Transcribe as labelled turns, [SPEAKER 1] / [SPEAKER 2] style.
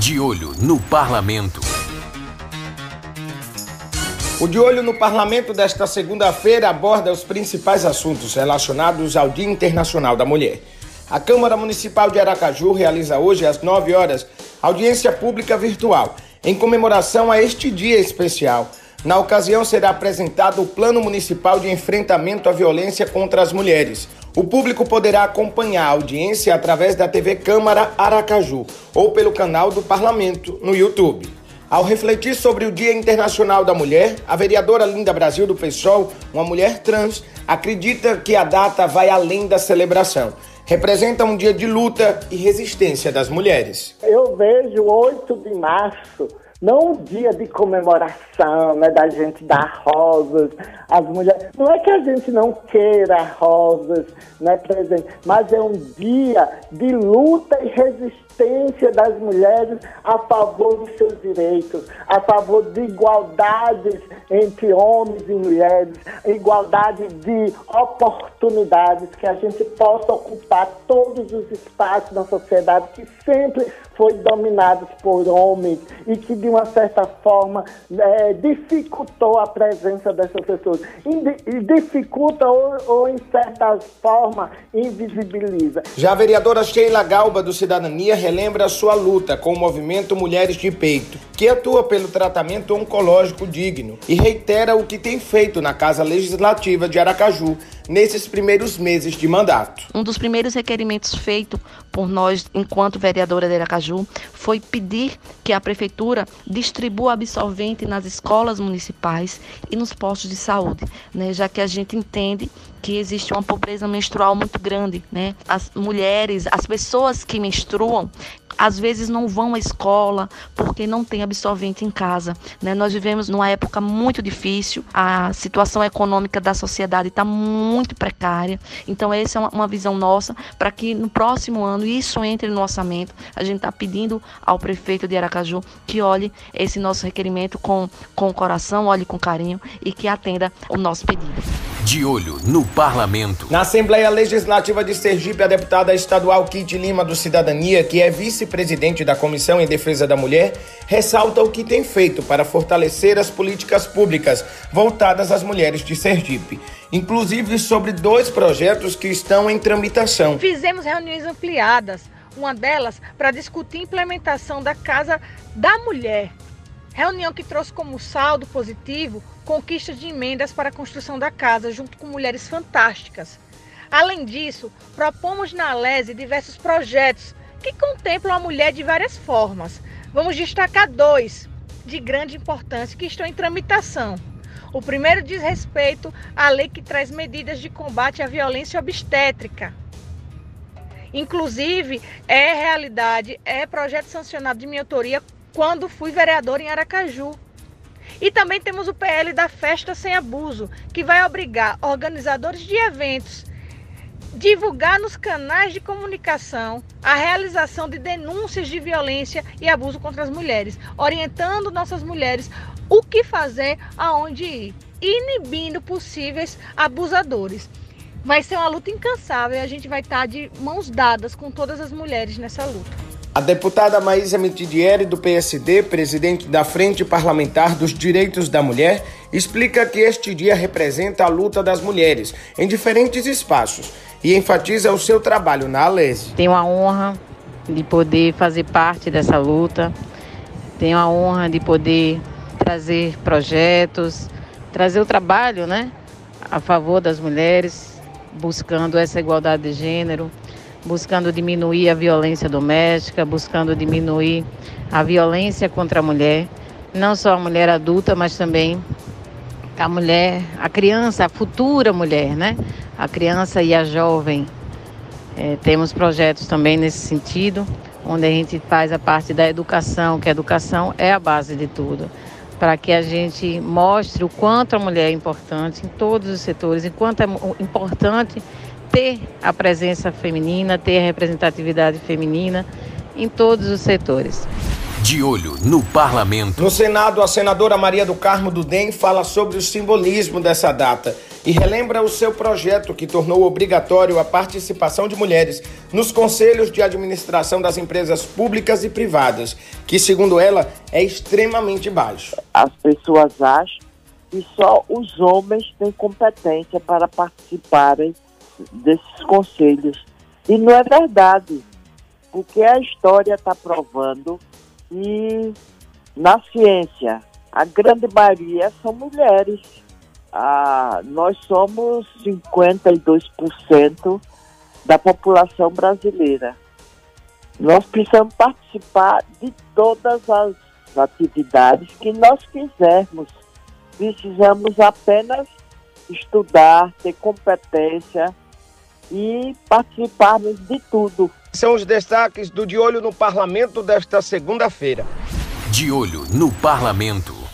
[SPEAKER 1] De olho no parlamento.
[SPEAKER 2] O De Olho no Parlamento desta segunda-feira aborda os principais assuntos relacionados ao Dia Internacional da Mulher. A Câmara Municipal de Aracaju realiza hoje, às 9 horas, audiência pública virtual, em comemoração a este dia especial. Na ocasião, será apresentado o Plano Municipal de Enfrentamento à Violência contra as Mulheres. O público poderá acompanhar a audiência através da TV Câmara Aracaju ou pelo canal do Parlamento no YouTube. Ao refletir sobre o Dia Internacional da Mulher, a vereadora Linda Brasil do PSOL, uma mulher trans, acredita que a data vai além da celebração. Representa um dia de luta e resistência das mulheres.
[SPEAKER 3] Eu vejo 8 de março não um dia de comemoração, né, da gente dar rosas às mulheres. Não é que a gente não queira rosas, né, presente, mas é um dia de luta e resistência das mulheres a favor dos seus direitos, a favor de igualdades entre homens e mulheres, igualdade de oportunidades, que a gente possa ocupar todos os espaços na sociedade que sempre foi dominados por homens e que de uma certa forma é, dificultou a presença dessas pessoas. E dificulta ou, ou, em certa forma invisibiliza.
[SPEAKER 2] Já a vereadora Sheila Galba do Cidadania relembra sua luta com o movimento Mulheres de Peito, que atua pelo tratamento oncológico digno e reitera o que tem feito na Casa Legislativa de Aracaju nesses primeiros meses de mandato.
[SPEAKER 4] Um dos primeiros requerimentos feito por nós, enquanto vereadora de Aracaju, foi pedir que a prefeitura distribua absorvente nas escolas municipais e nos postos de saúde, né, já que a gente entende que existe uma pobreza menstrual muito grande, né? As mulheres, as pessoas que menstruam, às vezes não vão à escola porque não tem absorvente em casa. Né? Nós vivemos numa época muito difícil, a situação econômica da sociedade está muito precária. Então, essa é uma, uma visão nossa para que no próximo ano isso entre no orçamento. A gente está pedindo ao prefeito de Aracaju que olhe esse nosso requerimento com, com coração, olhe com carinho e que atenda o nosso pedido.
[SPEAKER 1] De olho no parlamento.
[SPEAKER 2] Na Assembleia Legislativa de Sergipe, a deputada estadual Kit Lima do Cidadania, que é vice-presidente da Comissão em Defesa da Mulher, ressalta o que tem feito para fortalecer as políticas públicas voltadas às mulheres de Sergipe, inclusive sobre dois projetos que estão em tramitação.
[SPEAKER 5] Fizemos reuniões ampliadas, uma delas para discutir a implementação da Casa da Mulher. Reunião que trouxe como saldo positivo conquista de emendas para a construção da casa, junto com mulheres fantásticas. Além disso, propomos na Lese diversos projetos que contemplam a mulher de várias formas. Vamos destacar dois de grande importância que estão em tramitação. O primeiro diz respeito à lei que traz medidas de combate à violência obstétrica. Inclusive, é realidade, é projeto sancionado de minha autoria quando fui vereador em Aracaju. E também temos o PL da Festa Sem Abuso, que vai obrigar organizadores de eventos divulgar nos canais de comunicação a realização de denúncias de violência e abuso contra as mulheres, orientando nossas mulheres o que fazer, aonde ir, inibindo possíveis abusadores. Vai ser uma luta incansável e a gente vai estar de mãos dadas com todas as mulheres nessa luta.
[SPEAKER 2] A deputada Maísa Mitidieri, do PSD, presidente da Frente Parlamentar dos Direitos da Mulher, explica que este dia representa a luta das mulheres em diferentes espaços e enfatiza o seu trabalho na Alese.
[SPEAKER 6] Tenho a honra de poder fazer parte dessa luta, tenho a honra de poder trazer projetos, trazer o trabalho né, a favor das mulheres, buscando essa igualdade de gênero buscando diminuir a violência doméstica, buscando diminuir a violência contra a mulher, não só a mulher adulta, mas também a mulher, a criança, a futura mulher, né? A criança e a jovem. É, temos projetos também nesse sentido, onde a gente faz a parte da educação, que a educação é a base de tudo, para que a gente mostre o quanto a mulher é importante em todos os setores, enquanto é importante ter a presença feminina, ter a representatividade feminina em todos os setores.
[SPEAKER 1] De olho no parlamento.
[SPEAKER 2] No Senado, a senadora Maria do Carmo do DEM fala sobre o simbolismo dessa data e relembra o seu projeto que tornou obrigatório a participação de mulheres nos conselhos de administração das empresas públicas e privadas, que, segundo ela, é extremamente baixo.
[SPEAKER 7] As pessoas acham que só os homens têm competência para participarem desses conselhos. E não é verdade, porque a história está provando que na ciência a grande maioria são mulheres ah, nós somos 52% da população brasileira. Nós precisamos participar de todas as atividades que nós quisermos. Precisamos apenas estudar, ter competência e participarmos de tudo.
[SPEAKER 2] São os destaques do De Olho no Parlamento desta segunda-feira.
[SPEAKER 1] De Olho no Parlamento.